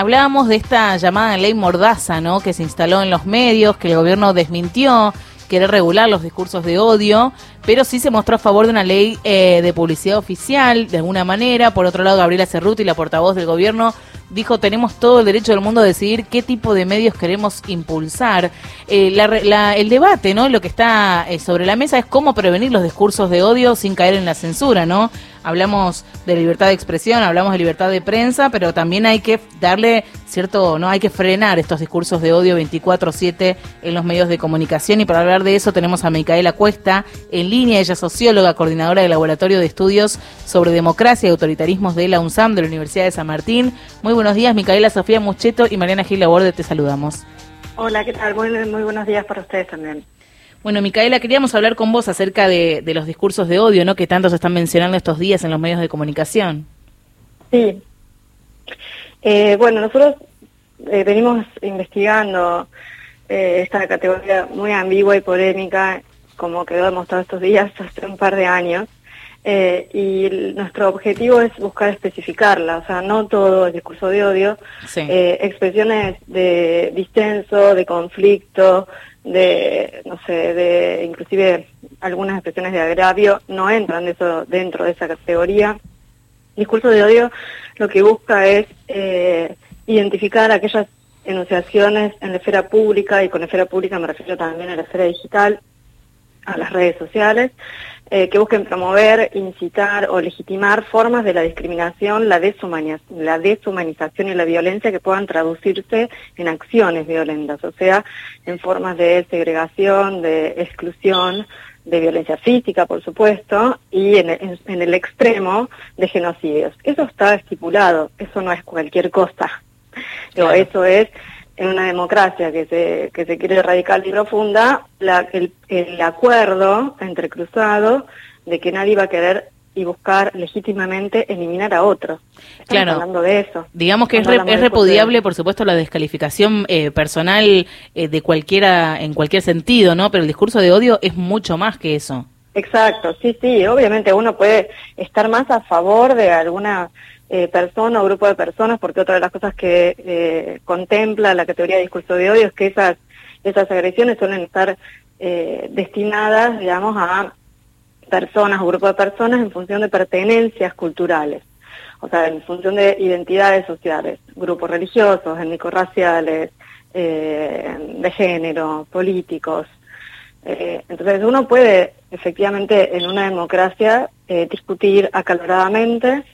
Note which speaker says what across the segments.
Speaker 1: hablábamos de esta llamada ley Mordaza, ¿no? Que se instaló en los medios, que el gobierno desmintió, quiere regular los discursos de odio, pero sí se mostró a favor de una ley eh, de publicidad oficial, de alguna manera. Por otro lado, Gabriela Cerruti, la portavoz del gobierno, dijo tenemos todo el derecho del mundo a decidir qué tipo de medios queremos impulsar. Eh, el debate, ¿no? Lo que está eh, sobre la mesa es cómo prevenir los discursos de odio sin caer en la censura, ¿no? Hablamos de libertad de expresión, hablamos de libertad de prensa, pero también hay que darle cierto, no hay que frenar estos discursos de odio 24/7 en los medios de comunicación y para hablar de eso tenemos a Micaela Cuesta en línea, ella es socióloga, coordinadora del Laboratorio de Estudios sobre Democracia y Autoritarismos de la UNSAM de la Universidad de San Martín. Muy buenos días, Micaela Sofía Mucheto y Mariana Gil Laborde, te saludamos.
Speaker 2: Hola, ¿qué tal? Muy, muy buenos días para ustedes también.
Speaker 1: Bueno, Micaela, queríamos hablar con vos acerca de, los discursos de odio, ¿no? Que tanto se están mencionando estos días en los medios de comunicación.
Speaker 2: Sí. Eh, bueno, nosotros eh, venimos investigando eh, esta categoría muy ambigua y polémica, como quedó demostrado estos días, hace un par de años. Y nuestro objetivo es buscar especificarla, o sea, no todo el discurso de odio, expresiones de distenso, de conflicto, de, no sé, de inclusive algunas expresiones de agravio no entran de eso, dentro de esa categoría. discurso de odio lo que busca es eh, identificar aquellas enunciaciones en la esfera pública, y con la esfera pública me refiero también a la esfera digital, a las redes sociales, eh, que busquen promover, incitar o legitimar formas de la discriminación, la, la deshumanización y la violencia que puedan traducirse en acciones violentas, o sea, en formas de segregación, de exclusión, de violencia física, por supuesto, y en, el extremo de genocidios. Eso está estipulado, eso no es cualquier cosa. eso es en una democracia que se, que se quiere radical y profunda, la, el, el, acuerdo entre cruzados de que nadie va a querer y buscar legítimamente eliminar a otro.
Speaker 1: Estamos claro. hablando de eso. Digamos que es, es, repudiable, por supuesto, la descalificación eh, personal eh, de cualquiera, en cualquier sentido, ¿no? Pero el discurso de odio es mucho más que eso.
Speaker 2: Exacto, sí, sí, obviamente uno puede estar más a favor de alguna eh, persona o grupo de personas, porque otra de las cosas que eh, contempla la categoría de discurso de odio es que esas, esas agresiones suelen estar eh, destinadas, digamos, a personas o grupos de personas en función de pertenencias culturales, o sea, en función de identidades sociales, grupos religiosos, étnico-raciales, de género, políticos. entonces uno puede efectivamente en una democracia discutir acaloradamente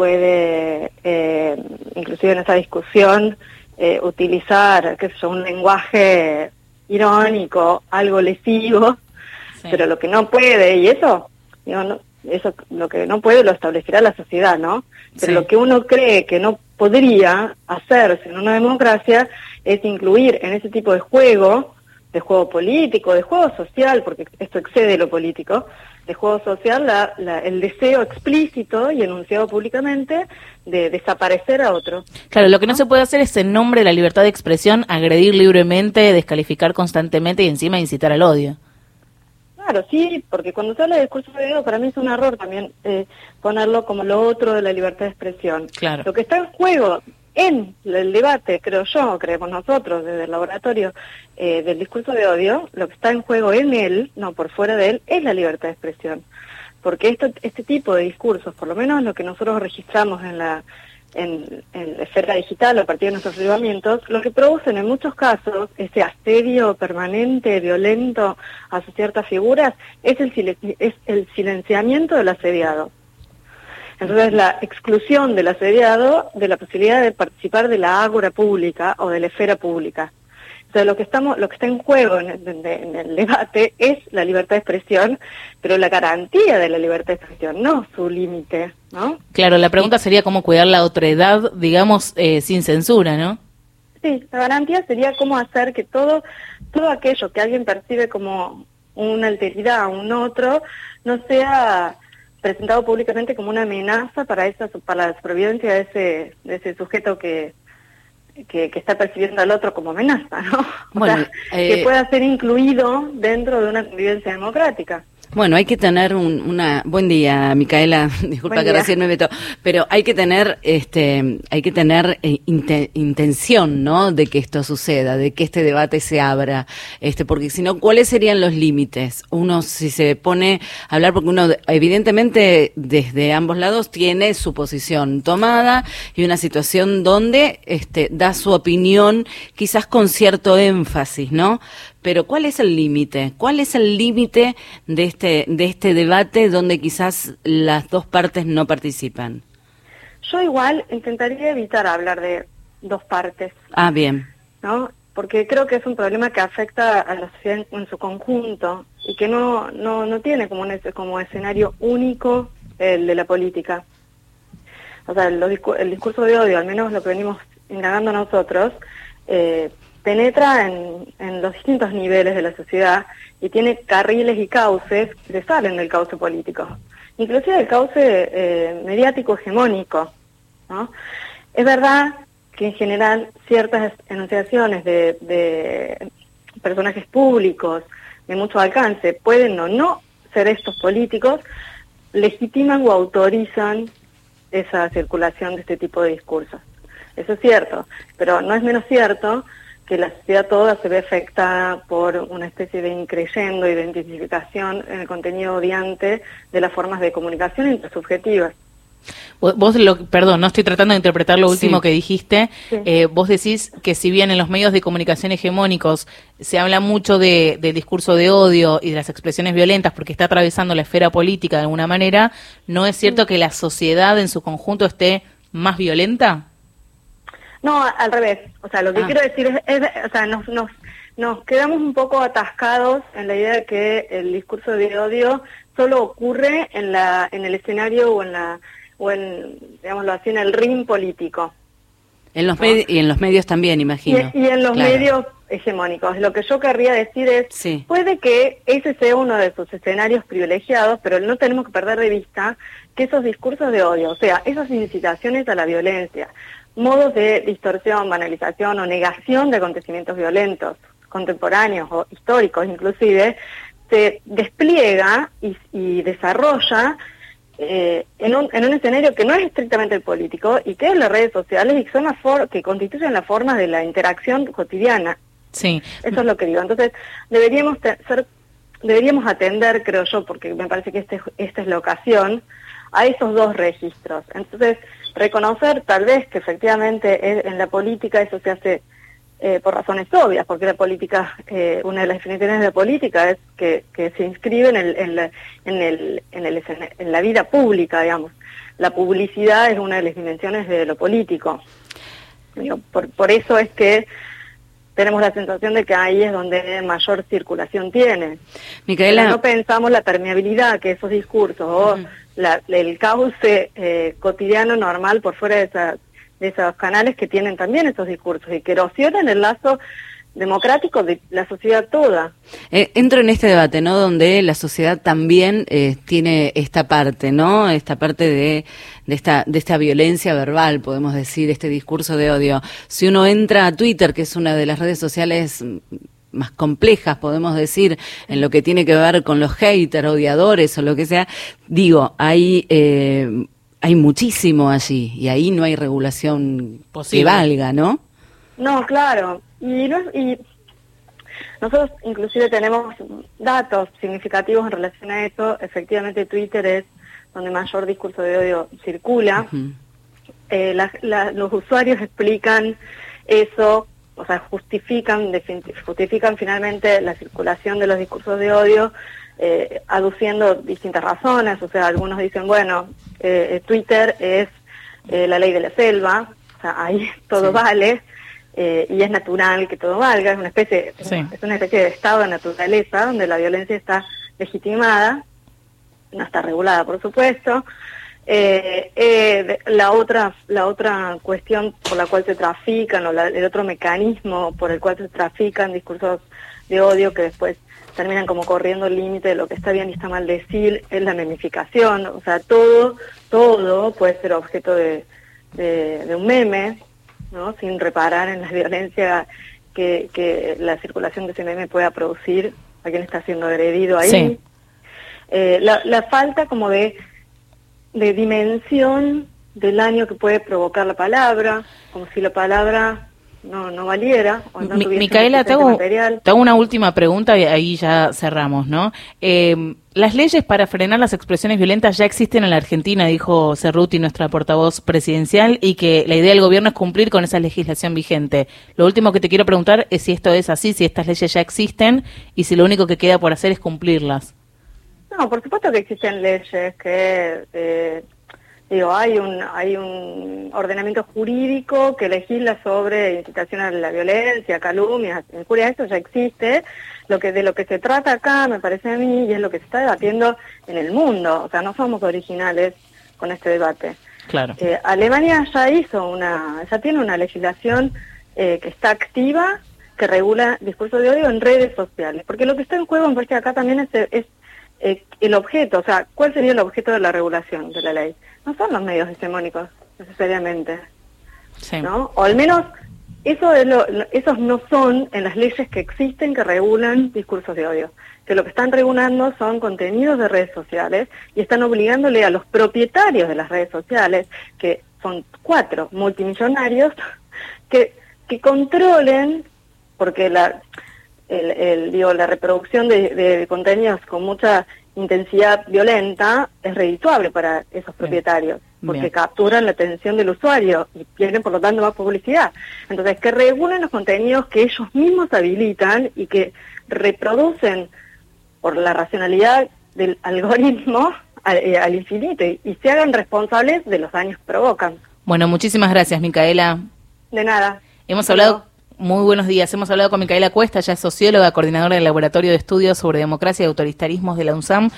Speaker 2: puede, eh, inclusive en esa discusión, eh, utilizar, qué sé yo, un lenguaje irónico, algo lesivo, pero lo que no puede, y eso, digo, eso lo que no puede lo establecerá la sociedad, ¿no? Pero lo que uno cree que no podría hacerse en una democracia es incluir en ese tipo de juego, de juego político, de juego social, porque esto excede lo político, de juego social el deseo explícito y enunciado públicamente de desaparecer a otro.
Speaker 1: Claro, lo que no se puede hacer es en nombre de la libertad de expresión agredir libremente, descalificar constantemente y encima incitar al odio.
Speaker 2: Claro, sí, porque cuando se habla de discurso de odio, para mí es un error también eh, ponerlo como lo otro de la libertad de expresión.
Speaker 1: Claro.
Speaker 2: Lo que está en juego en el debate, creo yo, creemos nosotros desde el laboratorio eh, del discurso de odio, lo que está en juego en él, no por fuera de él, es la libertad de expresión. Porque este tipo de discursos, por lo menos lo que nosotros registramos en la, en, esfera digital a partir de nuestros llevamientos, lo que producen en muchos casos, ese asedio permanente, violento hacia ciertas figuras, es el silenciamiento del asediado. Entonces, la exclusión del asediado de la posibilidad de participar de la ágora pública o de la esfera pública. Entonces, lo que, estamos, lo que está en juego en el, debate es la libertad de expresión, pero la garantía de la libertad de expresión, no su límite, ¿no?
Speaker 1: Claro, la pregunta sería cómo cuidar la otredad, digamos, eh, sin censura, ¿no?
Speaker 2: Sí, la garantía sería cómo hacer que todo, todo aquello que alguien percibe como una alteridad a un otro no sea presentado públicamente como una amenaza para esa para la supervivencia de ese de ese sujeto que, que, está percibiendo al otro como amenaza, ¿no? que eh, pueda ser incluido dentro de una convivencia democrática.
Speaker 3: Bueno, hay que tener un, una buen día, Micaela. Disculpa que recién me meto, pero hay que tener, este, hay que tener eh, intención, ¿no? De que esto suceda, de que este debate se abra, este, porque si no, ¿cuáles serían los límites? Uno si se pone a hablar, porque uno evidentemente desde ambos lados tiene su posición tomada y una situación donde, este, da su opinión, quizás con cierto énfasis, ¿no? Pero ¿cuál es el límite? ¿Cuál es el límite de este, de este debate donde quizás las dos partes no participan?
Speaker 2: Yo igual intentaría evitar hablar de dos partes.
Speaker 3: Ah, bien.
Speaker 2: ¿No? Porque creo que es un problema que afecta a la sociedad en, su conjunto y que no, no, no tiene como, un, como escenario único el de la política. O sea, el discurso de odio, al menos lo que venimos indagando nosotros, eh, penetra en, los distintos niveles de la sociedad y tiene carriles y cauces que salen del cauce político, inclusive el cauce eh, mediático hegemónico. Es verdad que en general ciertas enunciaciones de personajes públicos de mucho alcance pueden o no ser estos políticos, legitiman o autorizan esa circulación de este tipo de discursos. Eso es cierto, pero no es menos cierto que la sociedad toda se ve afectada por una especie de increyendo identificación en el contenido odiante de las formas de comunicación intersubjetivas.
Speaker 1: Vos, lo, perdón, no estoy tratando de interpretar lo último que dijiste. Eh, vos decís que si bien en los medios de comunicación hegemónicos se habla mucho de, del discurso de odio y de las expresiones violentas porque está atravesando la esfera política de alguna manera, ¿no es cierto que la sociedad en su conjunto esté más violenta?
Speaker 2: No, al revés. O sea, lo que ah. quiero decir es, o sea, nos, nos, nos quedamos un poco atascados en la idea de que el discurso de odio solo ocurre en la, en el escenario o en la, o en, digámoslo así, en el ring político.
Speaker 3: En los y en los medios también, imagino.
Speaker 2: Y, en los medios hegemónicos. Lo que yo querría decir es, puede que ese sea uno de sus escenarios privilegiados, pero no tenemos que perder de vista que esos discursos de odio, o sea, esas incitaciones a la violencia, modos de distorsión, banalización o negación de acontecimientos violentos, contemporáneos o históricos inclusive, se despliega y, desarrolla eh, en, un, en un escenario que no es estrictamente el político y que es las redes sociales y son las que constituyen la forma de la interacción cotidiana.
Speaker 1: Sí.
Speaker 2: Eso es lo que digo. Entonces, deberíamos ser, deberíamos atender, creo yo, porque me parece que este, esta es la ocasión, a esos dos registros. Entonces, reconocer tal vez que efectivamente en la política eso se hace eh, por razones obvias, porque la política, eh, una de las definiciones de la política es que, se inscribe en, la, vida pública, digamos. La publicidad es una de las dimensiones de lo político. Por eso es que tenemos la sensación de que ahí es donde mayor circulación tiene.
Speaker 3: Micaela...
Speaker 2: no pensamos la permeabilidad que esos discursos o el cauce eh, cotidiano normal por fuera de, de esos canales que tienen también esos discursos y que erosionan el lazo democrático de la sociedad toda.
Speaker 3: Eh, entro en este debate, ¿no? Donde la sociedad también eh, tiene esta parte, ¿no? Esta parte de, de, esta, de esta violencia verbal, podemos decir, este discurso de odio. Si uno entra a Twitter, que es una de las redes sociales más complejas, podemos decir, en lo que tiene que ver con los haters, odiadores o lo que sea, digo, hay, eh, hay muchísimo allí y ahí no hay regulación que valga, ¿no?
Speaker 2: No, claro. Y, y nosotros inclusive tenemos datos significativos en relación a eso. Efectivamente, Twitter es donde mayor discurso de odio circula. Eh, los usuarios explican eso o sea, justifican, justifican finalmente la circulación de los discursos de odio eh, aduciendo distintas razones, o sea, algunos dicen, bueno, eh, Twitter es la ley de la selva, o sea, ahí todo vale, y es natural que todo valga, es una especie, es una especie de estado de naturaleza donde la violencia está legitimada, no está regulada por supuesto, eh, eh, la otra la otra cuestión por la cual se trafican o el otro mecanismo por el cual se trafican discursos de odio que después terminan como corriendo el límite de lo que está bien y está mal decir es la memificación. O sea todo todo puede ser objeto de, de, un meme no sin reparar en la violencia que, que la circulación de meme pueda producir a quien está siendo agredido ahí. Eh, la, la falta como de, de dimensión del daño que puede provocar la palabra, como si la palabra no, no valiera. O no
Speaker 1: Mi- Micaela, te
Speaker 2: suficiente
Speaker 1: hago, te hago una última pregunta y ahí ya cerramos, ¿no? Eh, las leyes para frenar las expresiones violentas ya existen en la Argentina, dijo Cerruti, nuestra portavoz presidencial, y que la idea del gobierno es cumplir con esa legislación vigente. Lo último que te quiero preguntar es si esto es así, si estas leyes ya existen y si lo único que queda por hacer es cumplirlas.
Speaker 2: No, por supuesto que existen leyes que, eh, digo, hay un, hay un ordenamiento jurídico que legisla sobre incitación a la violencia, calumnias, injuria, eso ya existe. Lo que de lo que se trata acá, me parece a mí, y es lo que se está debatiendo en el mundo. O sea, no somos originales con este debate.
Speaker 1: Claro.
Speaker 2: Eh, Alemania ya hizo una, ya tiene una legislación eh, que está activa que regula discurso de odio en redes sociales, porque lo que está en juego me parece acá también es, es eh, el objeto, o sea, ¿cuál sería el objeto de la regulación de la ley? No son los medios hegemónicos necesariamente,
Speaker 1: Sí.
Speaker 2: ¿no? O al menos eso es lo- lo- esos no son en las leyes que existen que regulan discursos de odio, que lo que están regulando son contenidos de redes sociales y están obligándole a los propietarios de las redes sociales, que son cuatro multimillonarios, que, que controlen, porque la, el, el, digo, la reproducción de, de contenidos con mucha intensidad violenta es redituable para esos propietarios, porque
Speaker 1: Bien.
Speaker 2: capturan la atención del usuario y tienen por lo tanto más publicidad. Entonces, que regulen los contenidos que ellos mismos habilitan y que reproducen por la racionalidad del algoritmo al, eh, al infinito y, y se hagan responsables de los daños que provocan.
Speaker 1: Bueno, muchísimas gracias, Micaela.
Speaker 2: De nada.
Speaker 1: Hemos hablado. Muy buenos días, hemos hablado con Micaela Cuesta, ya es socióloga, coordinadora del Laboratorio de Estudios sobre Democracia y Autoritarismos de la UNSAM.